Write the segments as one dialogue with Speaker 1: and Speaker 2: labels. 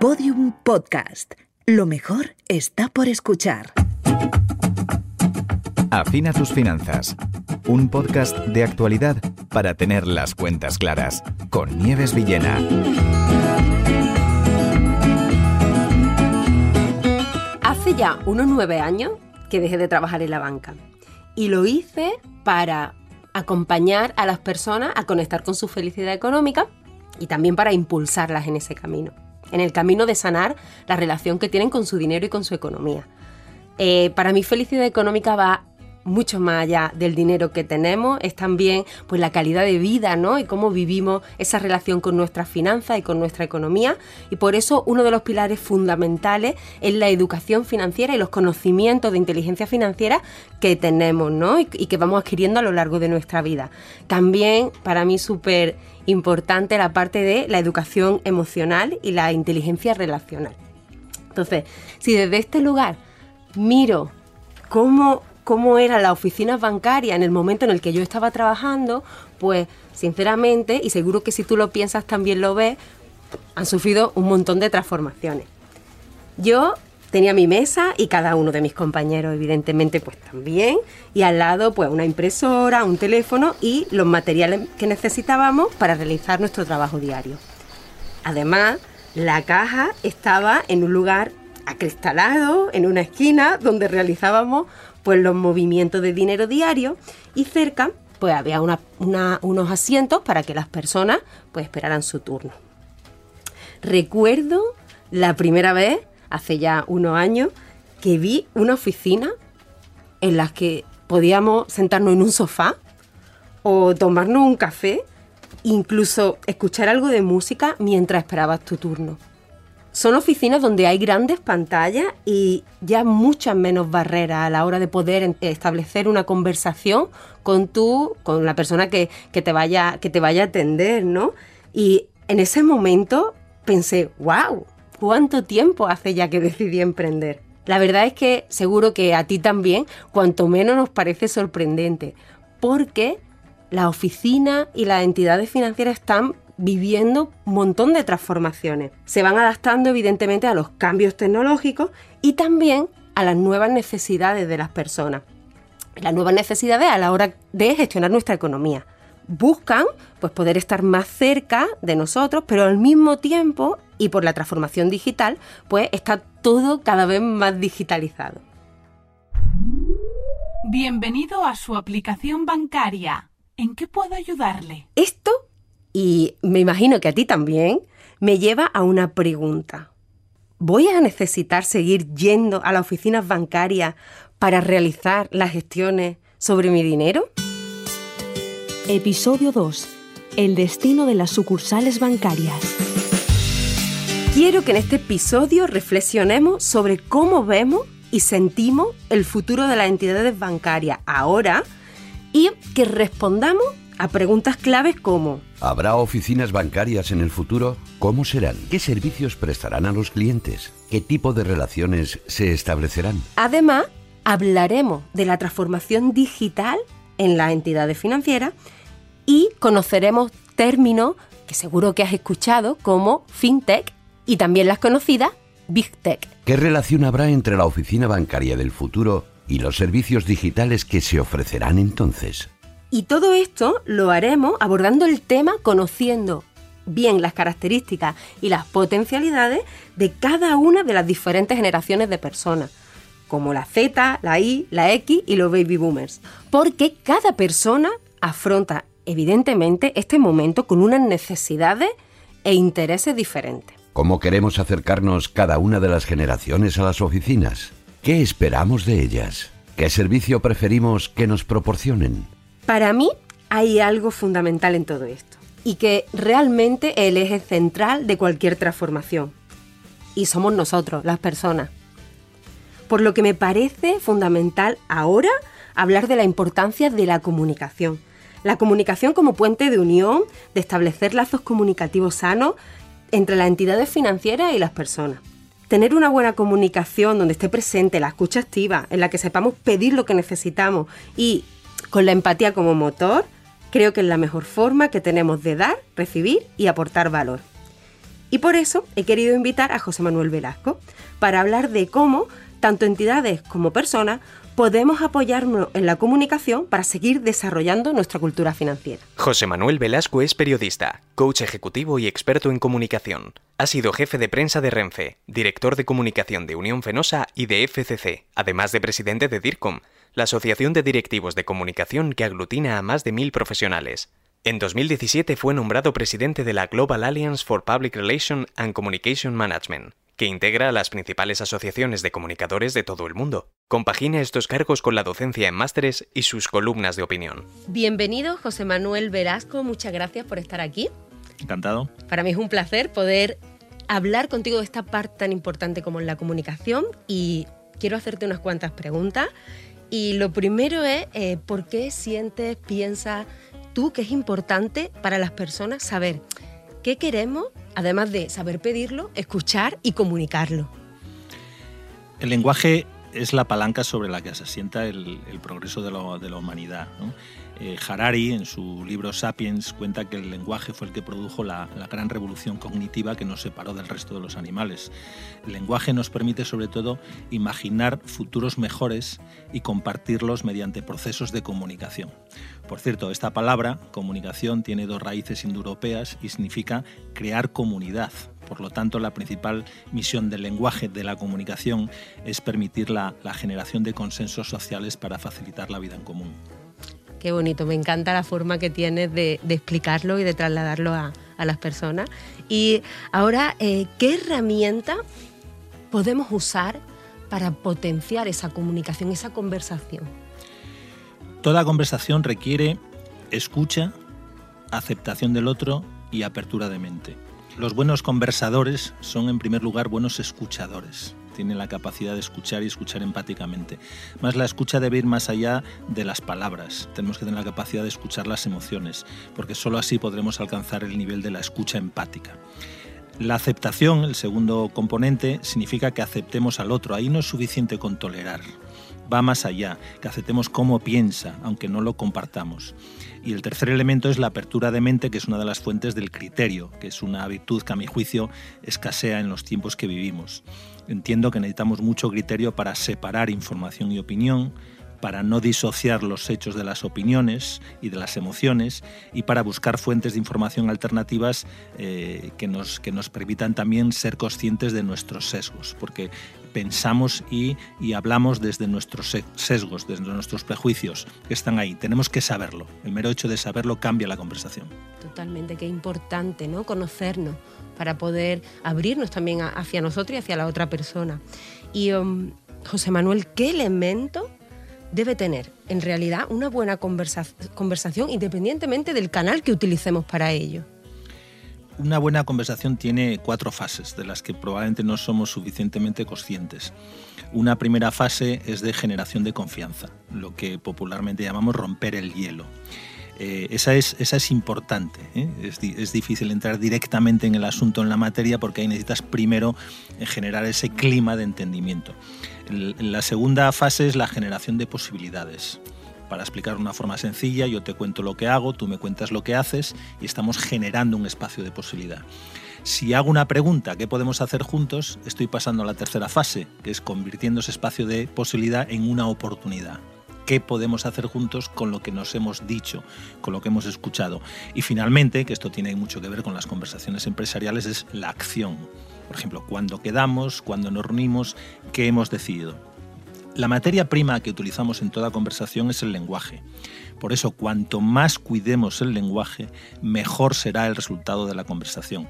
Speaker 1: Podium Podcast. Lo mejor está por escuchar.
Speaker 2: Afina tus finanzas. Un podcast de actualidad para tener las cuentas claras. Con Nieves Villena.
Speaker 3: Hace ya unos nueve años que dejé de trabajar en la banca. Y lo hice para acompañar a las personas a conectar con su felicidad económica y también para impulsarlas en ese camino, en el camino de sanar la relación que tienen con su dinero y con su economía. Eh, para mí felicidad económica va mucho más allá del dinero que tenemos, es también pues la calidad de vida, ¿no? Y cómo vivimos esa relación con nuestras finanzas y con nuestra economía. Y por eso uno de los pilares fundamentales es la educación financiera y los conocimientos de inteligencia financiera que tenemos, ¿no? Y, y que vamos adquiriendo a lo largo de nuestra vida. También para mí súper importante la parte de la educación emocional y la inteligencia relacional. Entonces, si desde este lugar miro cómo cómo era la oficina bancaria en el momento en el que yo estaba trabajando, pues sinceramente, y seguro que si tú lo piensas también lo ves, han sufrido un montón de transformaciones. Yo tenía mi mesa y cada uno de mis compañeros evidentemente pues también y al lado pues una impresora, un teléfono y los materiales que necesitábamos para realizar nuestro trabajo diario. Además, la caja estaba en un lugar acristalado, en una esquina donde realizábamos pues los movimientos de dinero diario y cerca pues había unos asientos para que las personas pues esperaran su turno. Recuerdo la primera vez, hace ya unos años, que vi una oficina en la que podíamos sentarnos en un sofá o tomarnos un café, incluso escuchar algo de música mientras esperabas tu turno. Son oficinas donde hay grandes pantallas y ya muchas menos barreras a la hora de poder establecer una conversación con tú, con la persona que, te vaya, que te vaya a atender, ¿no? Y en ese momento pensé, wow, ¿cuánto tiempo hace ya que decidí emprender? La verdad es que seguro que a ti también, cuanto menos nos parece sorprendente, porque la oficina y las entidades financieras están viviendo un montón de transformaciones. Se van adaptando evidentemente a los cambios tecnológicos y también a las nuevas necesidades de las personas. Las nuevas necesidades a la hora de gestionar nuestra economía. Buscan pues poder estar más cerca de nosotros, pero al mismo tiempo y por la transformación digital, pues está todo cada vez más digitalizado.
Speaker 4: Bienvenido a su aplicación bancaria. ¿En qué puedo ayudarle?
Speaker 3: Esto y me imagino que a ti también, me lleva a una pregunta. ¿Voy a necesitar seguir yendo a las oficinas bancarias para realizar las gestiones sobre mi dinero?
Speaker 1: Episodio 2. El destino de las sucursales bancarias.
Speaker 3: Quiero que en este episodio reflexionemos sobre cómo vemos y sentimos el futuro de las entidades bancarias ahora y que respondamos a preguntas claves como
Speaker 5: ¿Habrá oficinas bancarias en el futuro? ¿Cómo serán? ¿Qué servicios prestarán a los clientes? ¿Qué tipo de relaciones se establecerán?
Speaker 3: Además, hablaremos de la transformación digital en las entidades financieras y conoceremos términos que seguro que has escuchado como fintech y también las conocidas big tech.
Speaker 5: ¿Qué relación habrá entre la oficina bancaria del futuro y los servicios digitales que se ofrecerán entonces?
Speaker 3: Y todo esto lo haremos abordando el tema conociendo bien las características y las potencialidades de cada una de las diferentes generaciones de personas, como la Z, la Y, la X y los baby boomers, porque cada persona afronta evidentemente este momento con unas necesidades e intereses diferentes.
Speaker 5: ¿Cómo queremos acercarnos cada una de las generaciones a las oficinas? ¿Qué esperamos de ellas? ¿Qué servicio preferimos que nos proporcionen?
Speaker 3: Para mí hay algo fundamental en todo esto y que realmente el eje central de cualquier transformación. Y somos nosotros, las personas. Por lo que me parece fundamental ahora hablar de la importancia de la comunicación. La comunicación como puente de unión, de establecer lazos comunicativos sanos entre las entidades financieras y las personas. Tener una buena comunicación donde esté presente la escucha activa, en la que sepamos pedir lo que necesitamos y con la empatía como motor, creo que es la mejor forma que tenemos de dar, recibir y aportar valor. Y por eso he querido invitar a José Manuel Velasco para hablar de cómo tanto entidades como personas podemos apoyarnos en la comunicación para seguir desarrollando nuestra cultura financiera.
Speaker 6: José Manuel Velasco es periodista, coach ejecutivo y experto en comunicación. Ha sido jefe de prensa de Renfe, director de comunicación de Unión Fenosa y de FCC, además de presidente de DIRCOM, la Asociación de Directivos de Comunicación que aglutina a más de mil profesionales. En 2017 fue nombrado presidente de la Global Alliance for Public Relations and Communication Management, que integra a las principales asociaciones de comunicadores de todo el mundo. Compagina estos cargos con la docencia en másteres y sus columnas de opinión.
Speaker 3: Bienvenido, José Manuel Velasco. Muchas gracias por estar aquí.
Speaker 7: Encantado.
Speaker 3: Para mí es un placer poder hablar contigo de esta parte tan importante como la comunicación y quiero hacerte unas cuantas preguntas. Y lo primero es, eh, ¿por qué sientes, piensas tú que es importante para las personas saber qué queremos además de saber pedirlo, escuchar y comunicarlo.
Speaker 7: El lenguaje es la palanca sobre la que se asienta el, progreso de, la humanidad. Eh, Harari, en su libro Sapiens, cuenta que el lenguaje fue el que produjo la, gran revolución cognitiva que nos separó del resto de los animales. El lenguaje nos permite sobre todo imaginar futuros mejores y compartirlos mediante procesos de comunicación. Por cierto, esta palabra, comunicación, tiene dos raíces indoeuropeas y significa crear comunidad. Por lo tanto, la principal misión del lenguaje de la comunicación es permitir la, generación de consensos sociales para facilitar la vida en común.
Speaker 3: Qué bonito, me encanta la forma que tienes de, explicarlo y de trasladarlo a, las personas. Y ahora, eh, ¿qué herramienta podemos usar para potenciar esa comunicación, esa conversación?
Speaker 7: Toda conversación requiere escucha, aceptación del otro y apertura de mente. Los buenos conversadores son en primer lugar buenos escuchadores. Tienen la capacidad de escuchar y escuchar empáticamente. Más la escucha debe ir más allá de las palabras. Tenemos que tener la capacidad de escuchar las emociones, porque sólo así podremos alcanzar el nivel de la escucha empática. La aceptación, el segundo componente, significa que aceptemos al otro. Ahí no es suficiente con tolerar va más allá, que aceptemos cómo piensa, aunque no lo compartamos. Y el tercer elemento es la apertura de mente, que es una de las fuentes del criterio, que es una virtud que a mi juicio escasea en los tiempos que vivimos. Entiendo que necesitamos mucho criterio para separar información y opinión, para no disociar los hechos de las opiniones y de las emociones y para buscar fuentes de información alternativas eh, que, nos, que nos permitan también ser conscientes de nuestros sesgos, porque pensamos y, y, hablamos desde nuestros sesgos, desde nuestros prejuicios que están ahí. Tenemos que saberlo. El mero hecho de saberlo cambia la conversación.
Speaker 3: Totalmente, qué importante, ¿no? Conocernos para poder abrirnos también hacia nosotros y hacia la otra persona. Y um, José Manuel, ¿qué elemento debe tener en realidad una buena conversación independientemente del canal que utilicemos para ello.
Speaker 7: Una buena conversación tiene cuatro fases de las que probablemente no somos suficientemente conscientes. Una primera fase es de generación de confianza, lo que popularmente llamamos romper el hielo. Eh, esa, es, esa es importante. ¿eh? Es, difícil entrar directamente en el asunto, en la materia, porque ahí necesitas primero eh, generar ese clima de entendimiento. La segunda fase es la generación de posibilidades. Para explicar de una forma sencilla, yo te cuento lo que hago, tú me cuentas lo que haces y estamos generando un espacio de posibilidad. Si hago una pregunta, ¿qué podemos hacer juntos? Estoy pasando a la tercera fase, que es convirtiendo ese espacio de posibilidad en una oportunidad qué podemos hacer juntos con lo que nos hemos dicho, con lo que hemos escuchado. Y finalmente, que esto tiene mucho que ver con las conversaciones empresariales, es la acción. Por ejemplo, cuándo quedamos, cuándo nos reunimos, qué hemos decidido. La materia prima que utilizamos en toda conversación es el lenguaje. Por eso, cuanto más cuidemos el lenguaje, mejor será el resultado de la conversación.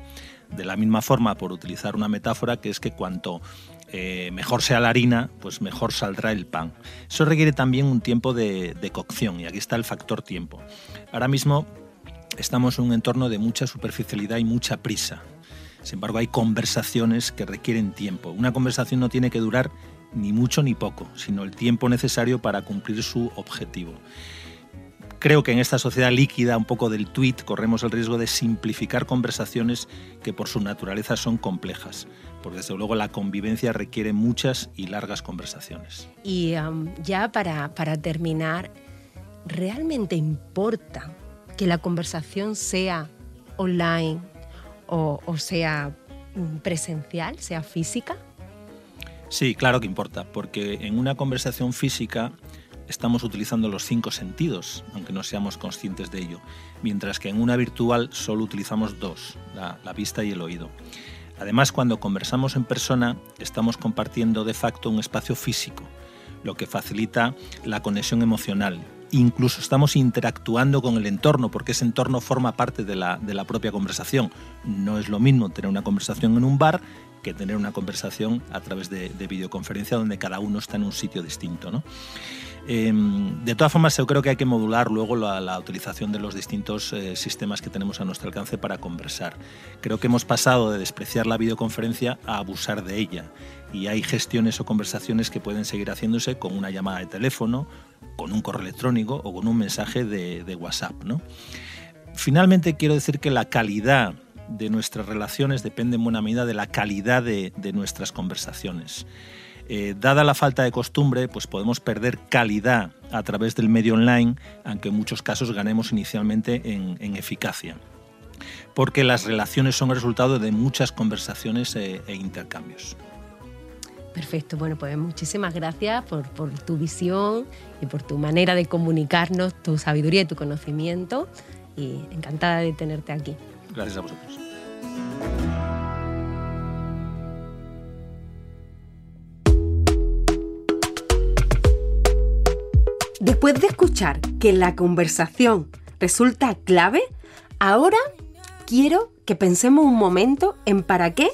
Speaker 7: De la misma forma, por utilizar una metáfora, que es que cuanto eh, mejor sea la harina, pues mejor saldrá el pan. Eso requiere también un tiempo de, de cocción y aquí está el factor tiempo. Ahora mismo estamos en un entorno de mucha superficialidad y mucha prisa. Sin embargo, hay conversaciones que requieren tiempo. Una conversación no tiene que durar ni mucho ni poco, sino el tiempo necesario para cumplir su objetivo. Creo que en esta sociedad líquida, un poco del tweet, corremos el riesgo de simplificar conversaciones que por su naturaleza son complejas, porque desde luego la convivencia requiere muchas y largas conversaciones.
Speaker 3: Y ya para, para terminar, ¿realmente importa que la conversación sea online o, sea presencial, sea física?
Speaker 7: Sí, claro que importa, porque en una conversación física estamos utilizando los cinco sentidos, aunque no seamos conscientes de ello, mientras que en una virtual solo utilizamos dos, la, vista y el oído. Además, cuando conversamos en persona, estamos compartiendo de facto un espacio físico, lo que facilita la conexión emocional. Incluso estamos interactuando con el entorno, porque ese entorno forma parte de la, de la propia conversación. No es lo mismo tener una conversación en un bar que tener una conversación a través de, de videoconferencia donde cada uno está en un sitio distinto. ¿no? Eh, de todas formas, yo creo que hay que modular luego la, la utilización de los distintos eh, sistemas que tenemos a nuestro alcance para conversar. Creo que hemos pasado de despreciar la videoconferencia a abusar de ella y hay gestiones o conversaciones que pueden seguir haciéndose con una llamada de teléfono, con un correo electrónico o con un mensaje de, de WhatsApp. ¿no? Finalmente, quiero decir que la calidad de nuestras relaciones depende en buena medida de la calidad de, nuestras conversaciones. Eh, dada la falta de costumbre, pues podemos perder calidad a través del medio online, aunque en muchos casos ganemos inicialmente en, eficacia. Porque las relaciones son el resultado de muchas conversaciones e, e intercambios.
Speaker 3: Perfecto, bueno, pues muchísimas gracias por, por, tu visión y por tu manera de comunicarnos, tu sabiduría y tu conocimiento. Y encantada de tenerte aquí.
Speaker 7: Gracias a vosotros.
Speaker 3: Después de escuchar que la conversación resulta clave, ahora quiero que pensemos un momento en para qué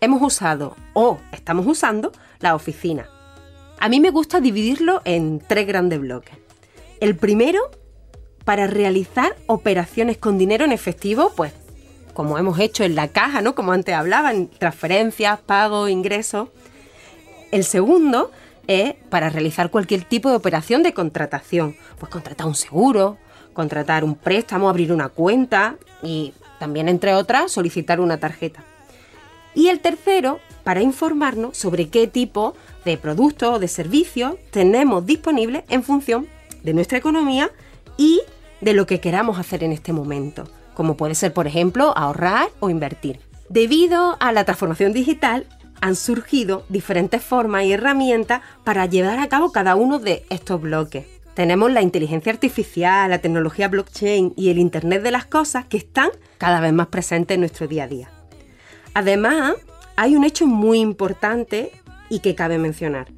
Speaker 3: hemos usado o estamos usando la oficina. A mí me gusta dividirlo en tres grandes bloques. El primero, para realizar operaciones con dinero en efectivo, pues como hemos hecho en la caja, ¿no? Como antes hablaba, en transferencias, pagos, ingresos. El segundo, es para realizar cualquier tipo de operación de contratación. Pues contratar un seguro, contratar un préstamo, abrir una cuenta y también, entre otras, solicitar una tarjeta. Y el tercero, para informarnos sobre qué tipo de productos o de servicios tenemos disponibles en función de nuestra economía y de lo que queramos hacer en este momento, como puede ser, por ejemplo, ahorrar o invertir. Debido a la transformación digital, han surgido diferentes formas y herramientas para llevar a cabo cada uno de estos bloques. Tenemos la inteligencia artificial, la tecnología blockchain y el Internet de las Cosas que están cada vez más presentes en nuestro día a día. Además, hay un hecho muy importante y que cabe mencionar.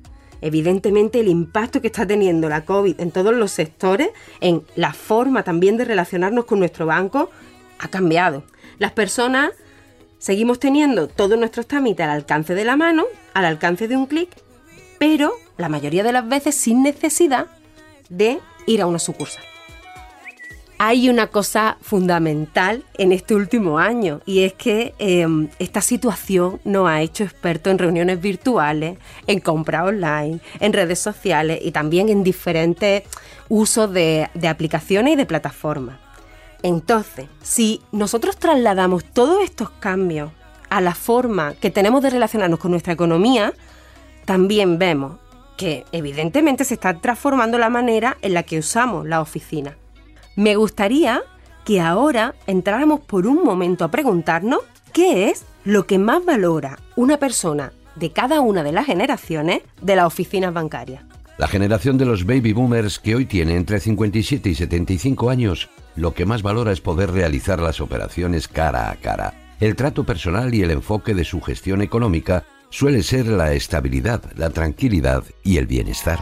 Speaker 3: Evidentemente el impacto que está teniendo la COVID en todos los sectores, en la forma también de relacionarnos con nuestro banco, ha cambiado. Las personas seguimos teniendo todos nuestros trámites al alcance de la mano, al alcance de un clic, pero la mayoría de las veces sin necesidad de ir a una sucursal. Hay una cosa fundamental en este último año y es que eh, esta situación nos ha hecho expertos en reuniones virtuales, en compra online, en redes sociales y también en diferentes usos de aplicaciones y de plataformas. Entonces, si nosotros trasladamos todos estos cambios a la forma que tenemos de relacionarnos con nuestra economía, también vemos que evidentemente se está transformando la manera en la que usamos la oficina. Me gustaría que ahora entráramos por un momento a preguntarnos qué es lo que más valora una persona de cada una de las generaciones de las oficinas bancarias.
Speaker 5: La generación de los baby boomers que hoy tiene entre 57 y 75 años, lo que más valora es poder realizar las operaciones cara a cara. El trato personal y el enfoque de su gestión económica suele ser la estabilidad, la tranquilidad y el bienestar.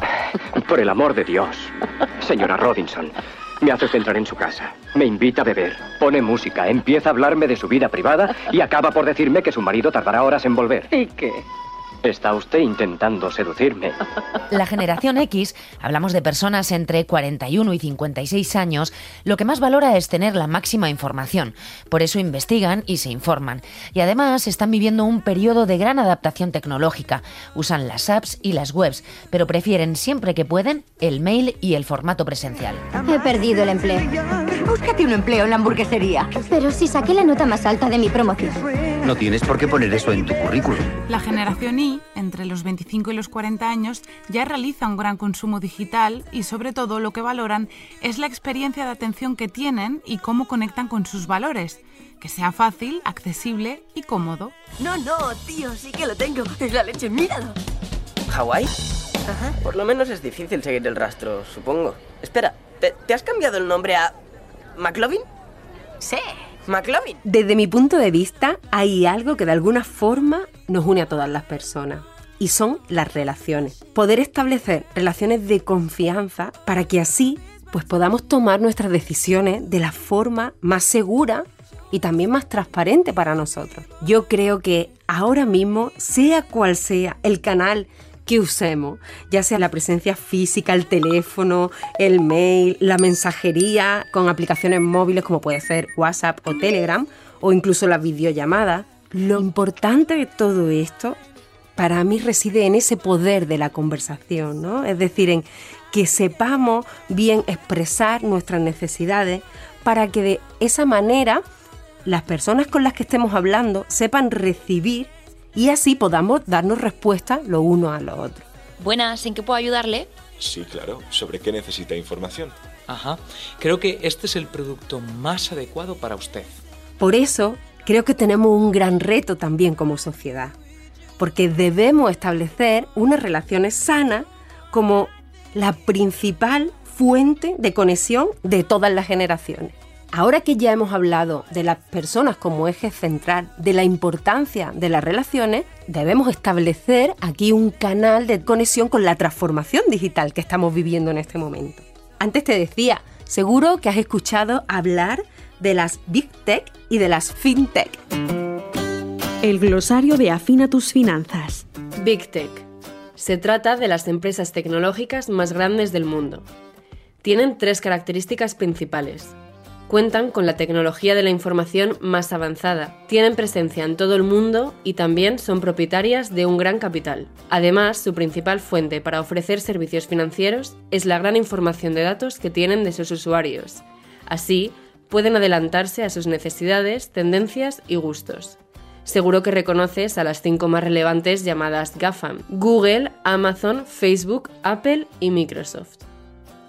Speaker 8: Por el amor de Dios, señora Robinson, me hace entrar en su casa, me invita a beber, pone música, empieza a hablarme de su vida privada y acaba por decirme que su marido tardará horas en volver.
Speaker 9: ¿Y qué?
Speaker 8: Está usted intentando seducirme.
Speaker 9: La generación X, hablamos de personas entre 41 y 56 años, lo que más valora es tener la máxima información. Por eso investigan y se informan. Y además están viviendo un periodo de gran adaptación tecnológica. Usan las apps y las webs, pero prefieren siempre que pueden el mail y el formato presencial.
Speaker 10: He perdido el empleo.
Speaker 11: Búscate un empleo en la hamburguesería.
Speaker 10: Pero si saqué la nota más alta de mi promoción.
Speaker 12: No tienes por qué poner eso en tu currículum.
Speaker 4: La generación Y, entre los 25 y los 40 años, ya realiza un gran consumo digital y sobre todo lo que valoran es la experiencia de atención que tienen y cómo conectan con sus valores. que sea fácil, accesible y cómodo.
Speaker 13: No, no, tío, sí que lo tengo. Es la leche, míralo.
Speaker 14: ¿Hawái? Ajá. Por lo menos es difícil seguir el rastro, supongo. Espera, ¿te, te has cambiado el nombre a. ¿McLovin?
Speaker 13: Sí.
Speaker 14: ¿McLovin?
Speaker 3: Desde mi punto de vista, hay algo que de alguna forma nos une a todas las personas. Y son las relaciones. Poder establecer relaciones de confianza para que así pues podamos tomar nuestras decisiones de la forma más segura y también más transparente para nosotros. Yo creo que ahora mismo, sea cual sea el canal que usemos, ya sea la presencia física, el teléfono, el mail, la mensajería con aplicaciones móviles como puede ser WhatsApp o Telegram, o incluso las videollamadas, lo importante de todo esto para mí reside en ese poder de la conversación, ¿no? Es decir, en que sepamos bien expresar nuestras necesidades para que de esa manera las personas con las que estemos hablando sepan recibir y así podamos darnos respuesta lo uno a lo otro.
Speaker 15: Buenas, ¿en qué puedo ayudarle?
Speaker 16: Sí, claro. ¿Sobre qué necesita información?
Speaker 17: Ajá. Creo que este es el producto más adecuado para usted.
Speaker 3: Por eso, creo que tenemos un gran reto también como sociedad, porque debemos establecer unas relaciones sanas como la principal fuente de conexión de todas las generaciones. Ahora que ya hemos hablado de las personas como eje central, de la importancia de las relaciones, debemos establecer aquí un canal de conexión con la transformación digital que estamos viviendo en este momento. Antes te decía, seguro que has escuchado hablar de las Big Tech y de las FinTech.
Speaker 1: El glosario de Afina tus finanzas.
Speaker 18: Big Tech. Se trata de las empresas tecnológicas más grandes del mundo. Tienen tres características principales cuentan con la tecnología de la información más avanzada, tienen presencia en todo el mundo y también son propietarias de un gran capital. Además, su principal fuente para ofrecer servicios financieros es la gran información de datos que tienen de sus usuarios. Así, pueden adelantarse a sus necesidades, tendencias y gustos. Seguro que reconoces a las cinco más relevantes llamadas GAFAM, Google, Amazon, Facebook, Apple y Microsoft.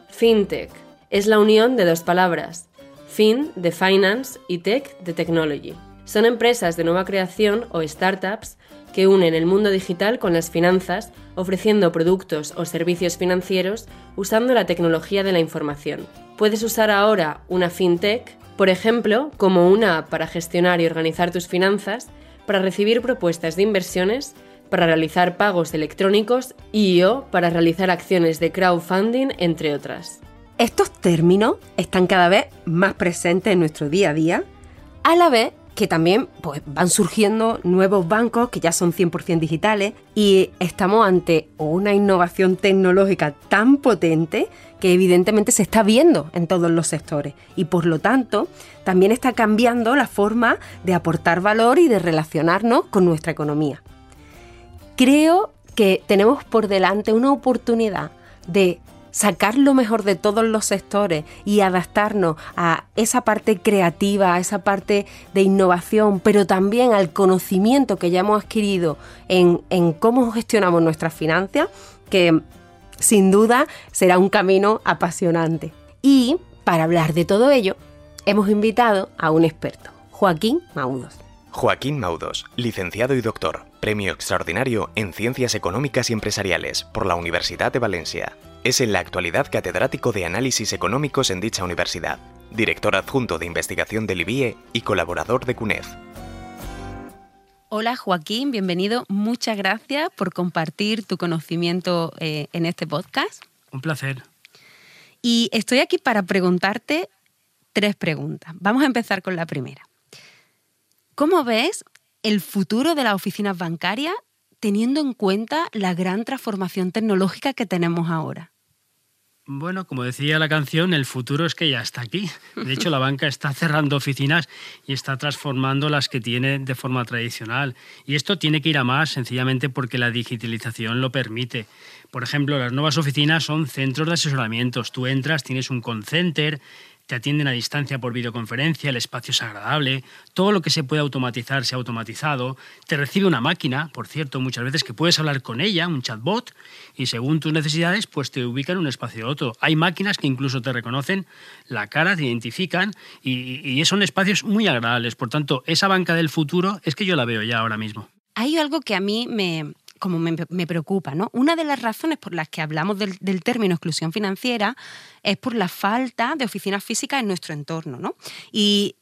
Speaker 18: FinTech es la unión de dos palabras, Fin de Finance y Tech de Technology. Son empresas de nueva creación o startups que unen el mundo digital con las finanzas, ofreciendo productos o servicios financieros usando la tecnología de la información. Puedes usar ahora una fintech, por ejemplo, como una app para gestionar y organizar tus finanzas, para recibir propuestas de inversiones, para realizar pagos electrónicos y o para realizar acciones de crowdfunding, entre otras.
Speaker 3: Estos términos están cada vez más presentes en nuestro día a día, a la vez que también pues, van surgiendo nuevos bancos que ya son 100% digitales y estamos ante una innovación tecnológica tan potente que evidentemente se está viendo en todos los sectores y por lo tanto también está cambiando la forma de aportar valor y de relacionarnos con nuestra economía. Creo que tenemos por delante una oportunidad de sacar lo mejor de todos los sectores y adaptarnos a esa parte creativa, a esa parte de innovación, pero también al conocimiento que ya hemos adquirido en, cómo gestionamos nuestras finanzas, que sin duda será un camino apasionante. Y para hablar de todo ello, hemos invitado a un experto, Joaquín Maudos.
Speaker 6: Joaquín Maudos, licenciado y doctor, premio extraordinario en Ciencias Económicas y Empresariales por la Universidad de Valencia. Es en la actualidad catedrático de Análisis Económicos en dicha universidad, director adjunto de investigación del IBIE y colaborador de CUNEF.
Speaker 3: Hola Joaquín, bienvenido. Muchas gracias por compartir tu conocimiento eh, en este podcast.
Speaker 19: Un placer.
Speaker 3: Y estoy aquí para preguntarte tres preguntas. Vamos a empezar con la primera. ¿Cómo ves el futuro de las oficinas bancarias teniendo en cuenta la gran transformación tecnológica que tenemos ahora?
Speaker 19: Bueno, como decía la canción, el futuro es que ya está aquí. De hecho, la banca está cerrando oficinas y está transformando las que tiene de forma tradicional. Y esto tiene que ir a más, sencillamente porque la digitalización lo permite. Por ejemplo, las nuevas oficinas son centros de asesoramientos. Tú entras, tienes un call center, te atienden a distancia por videoconferencia, el espacio es agradable, todo lo que se puede automatizar se ha automatizado, te recibe una máquina, por cierto, muchas veces que puedes hablar con ella, un chatbot, y según tus necesidades, pues te ubica en un espacio u otro. Hay máquinas que incluso te reconocen la cara, te identifican, y, y son espacios muy agradables. Por tanto, esa banca del futuro es que yo la veo ya ahora mismo.
Speaker 3: Hay algo que a mí me, como me, preocupa. ¿no? Una de las razones por las que hablamos del, término exclusión financiera es por la falta de oficinas físicas en nuestro entorno. ¿no? Y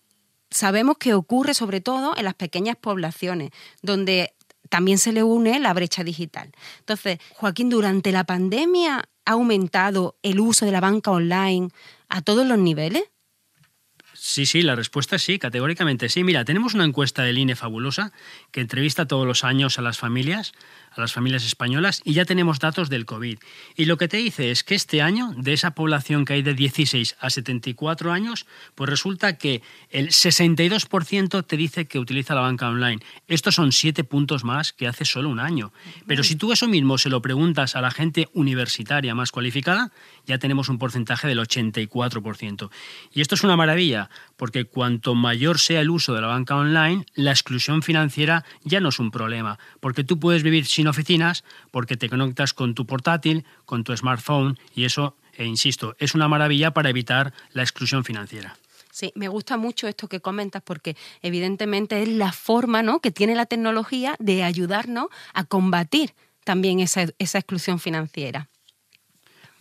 Speaker 3: sabemos que ocurre sobre todo en las pequeñas poblaciones, donde también se le une la brecha digital. Entonces, Joaquín, durante la pandemia ha aumentado el uso de la banca online a todos los niveles.
Speaker 19: Sí, sí, la respuesta es sí, categóricamente sí. Mira, tenemos una encuesta del INE fabulosa que entrevista todos los años a las familias a las familias españolas y ya tenemos datos del COVID. Y lo que te dice es que este año, de esa población que hay de 16 a 74 años, pues resulta que el 62% te dice que utiliza la banca online. Estos son 7 puntos más que hace solo un año. Pero si tú eso mismo se lo preguntas a la gente universitaria más cualificada, ya tenemos un porcentaje del 84%. Y esto es una maravilla, porque cuanto mayor sea el uso de la banca online, la exclusión financiera ya no es un problema, porque tú puedes vivir sin oficinas porque te conectas con tu portátil, con tu smartphone y eso, e insisto, es una maravilla para evitar la exclusión financiera.
Speaker 3: Sí, me gusta mucho esto que comentas porque evidentemente es la forma ¿no? que tiene la tecnología de ayudarnos a combatir también esa, esa exclusión financiera.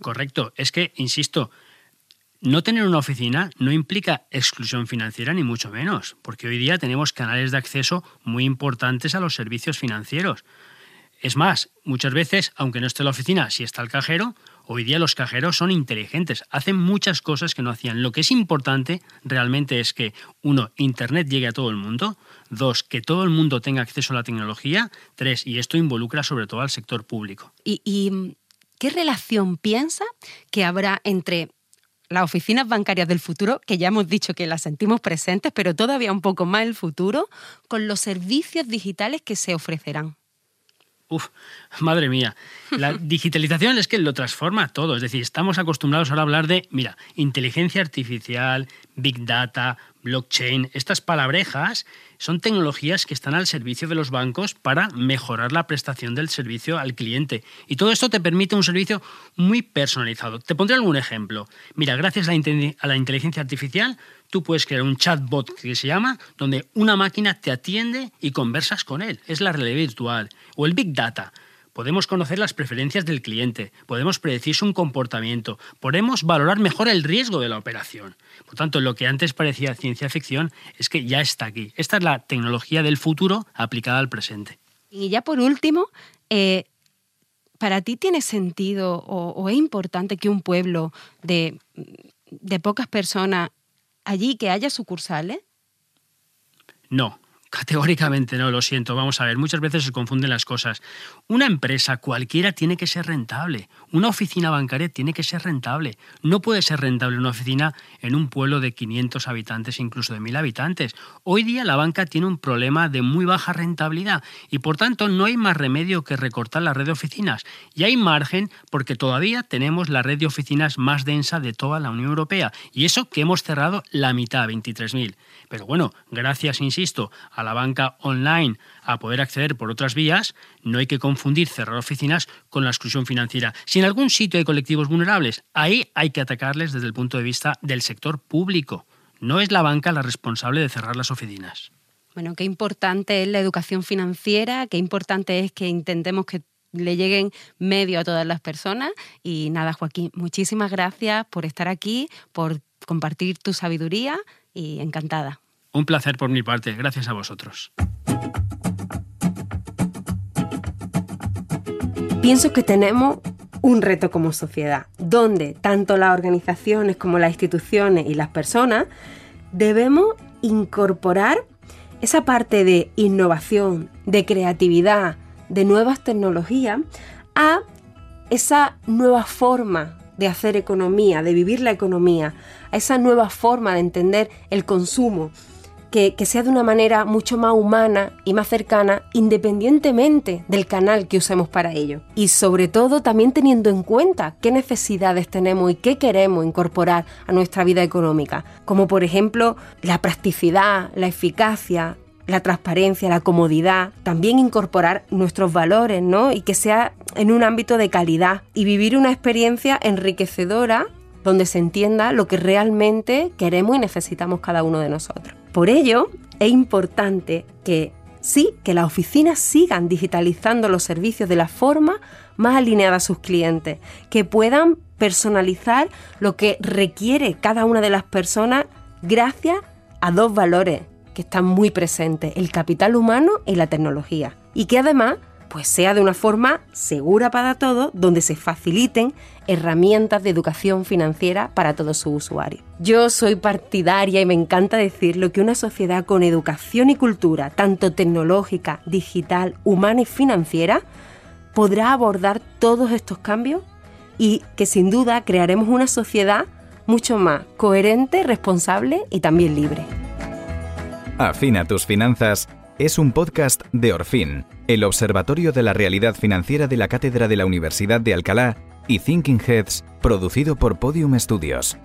Speaker 19: Correcto, es que, insisto, no tener una oficina no implica exclusión financiera ni mucho menos, porque hoy día tenemos canales de acceso muy importantes a los servicios financieros. Es más, muchas veces, aunque no esté la oficina, si está el cajero, hoy día los cajeros son inteligentes, hacen muchas cosas que no hacían. Lo que es importante realmente es que, uno, Internet llegue a todo el mundo, dos, que todo el mundo tenga acceso a la tecnología, tres, y esto involucra sobre todo al sector público.
Speaker 3: ¿Y, qué relación piensa que habrá entre las oficinas bancarias del futuro, que ya hemos dicho que las sentimos presentes, pero todavía un poco más el futuro, con los servicios digitales que se ofrecerán?
Speaker 19: Uf, madre mía. La digitalización es que lo transforma todo. Es decir, estamos acostumbrados ahora a hablar de, mira, inteligencia artificial, big data, blockchain. Estas palabrejas son tecnologías que están al servicio de los bancos para mejorar la prestación del servicio al cliente. Y todo esto te permite un servicio muy personalizado. Te pondré algún ejemplo. Mira, gracias a la inteligencia artificial, tú puedes crear un chatbot que se llama, donde una máquina te atiende y conversas con él. Es la realidad virtual. O el Big Data. Podemos conocer las preferencias del cliente, podemos predecir su comportamiento, podemos valorar mejor el riesgo de la operación. Por tanto, lo que antes parecía ciencia ficción es que ya está aquí. Esta es la tecnología del futuro aplicada al presente.
Speaker 3: Y ya por último, eh, ¿para ti tiene sentido o, es importante que un pueblo de, de pocas personas allí que haya sucursales?
Speaker 19: No, Categóricamente no, lo siento. Vamos a ver, muchas veces se confunden las cosas. Una empresa cualquiera tiene que ser rentable. Una oficina bancaria tiene que ser rentable. No puede ser rentable una oficina en un pueblo de 500 habitantes, incluso de 1000 habitantes. Hoy día la banca tiene un problema de muy baja rentabilidad y por tanto no hay más remedio que recortar la red de oficinas. Y hay margen porque todavía tenemos la red de oficinas más densa de toda la Unión Europea. Y eso que hemos cerrado la mitad, 23.000. Pero bueno, gracias, insisto, a la banca online a poder acceder por otras vías, no hay que confundir cerrar oficinas con la exclusión financiera. Si en algún sitio hay colectivos vulnerables, ahí hay que atacarles desde el punto de vista del sector público. No es la banca la responsable de cerrar las oficinas.
Speaker 3: Bueno, qué importante es la educación financiera, qué importante es que intentemos que le lleguen medio a todas las personas. Y nada, Joaquín, muchísimas gracias por estar aquí, por compartir tu sabiduría y encantada.
Speaker 19: Un placer por mi parte, gracias a vosotros.
Speaker 20: Pienso que tenemos un reto como sociedad, donde tanto las organizaciones como las instituciones y las personas debemos incorporar esa parte de innovación, de creatividad, de nuevas tecnologías a esa nueva forma de hacer economía, de vivir la economía, esa nueva forma de entender el consumo,
Speaker 3: que, que, sea de una manera mucho más humana y más cercana, independientemente del canal que usemos para ello. Y sobre todo también teniendo en cuenta qué necesidades tenemos y qué queremos incorporar a nuestra vida económica, como por ejemplo la practicidad, la eficacia, la transparencia, la comodidad, también incorporar nuestros valores, ¿no? Y que sea en un ámbito de calidad y vivir una experiencia enriquecedora donde se entienda lo que realmente queremos y necesitamos cada uno de nosotros. Por ello, es importante que sí, que las oficinas sigan digitalizando los servicios de la forma más alineada a sus clientes, que puedan personalizar lo que requiere cada una de las personas gracias a dos valores que están muy presentes, el capital humano y la tecnología. Y que además pues sea de una forma segura para todos, donde se faciliten herramientas de educación financiera para todos sus usuarios. Yo soy partidaria y me encanta decirlo que una sociedad con educación y cultura, tanto tecnológica, digital, humana y financiera, podrá abordar todos estos cambios y que sin duda crearemos una sociedad mucho más coherente, responsable y también libre.
Speaker 2: Afina tus finanzas es un podcast de Orfin, el Observatorio de la Realidad Financiera de la Cátedra de la Universidad de Alcalá y Thinking Heads, producido por Podium Studios.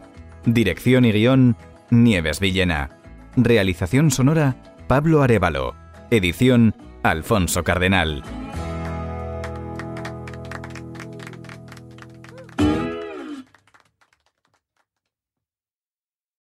Speaker 2: Dirección y guion, Nieves Villena. Realización sonora, Pablo Arevalo. Edición, Alfonso Cardenal.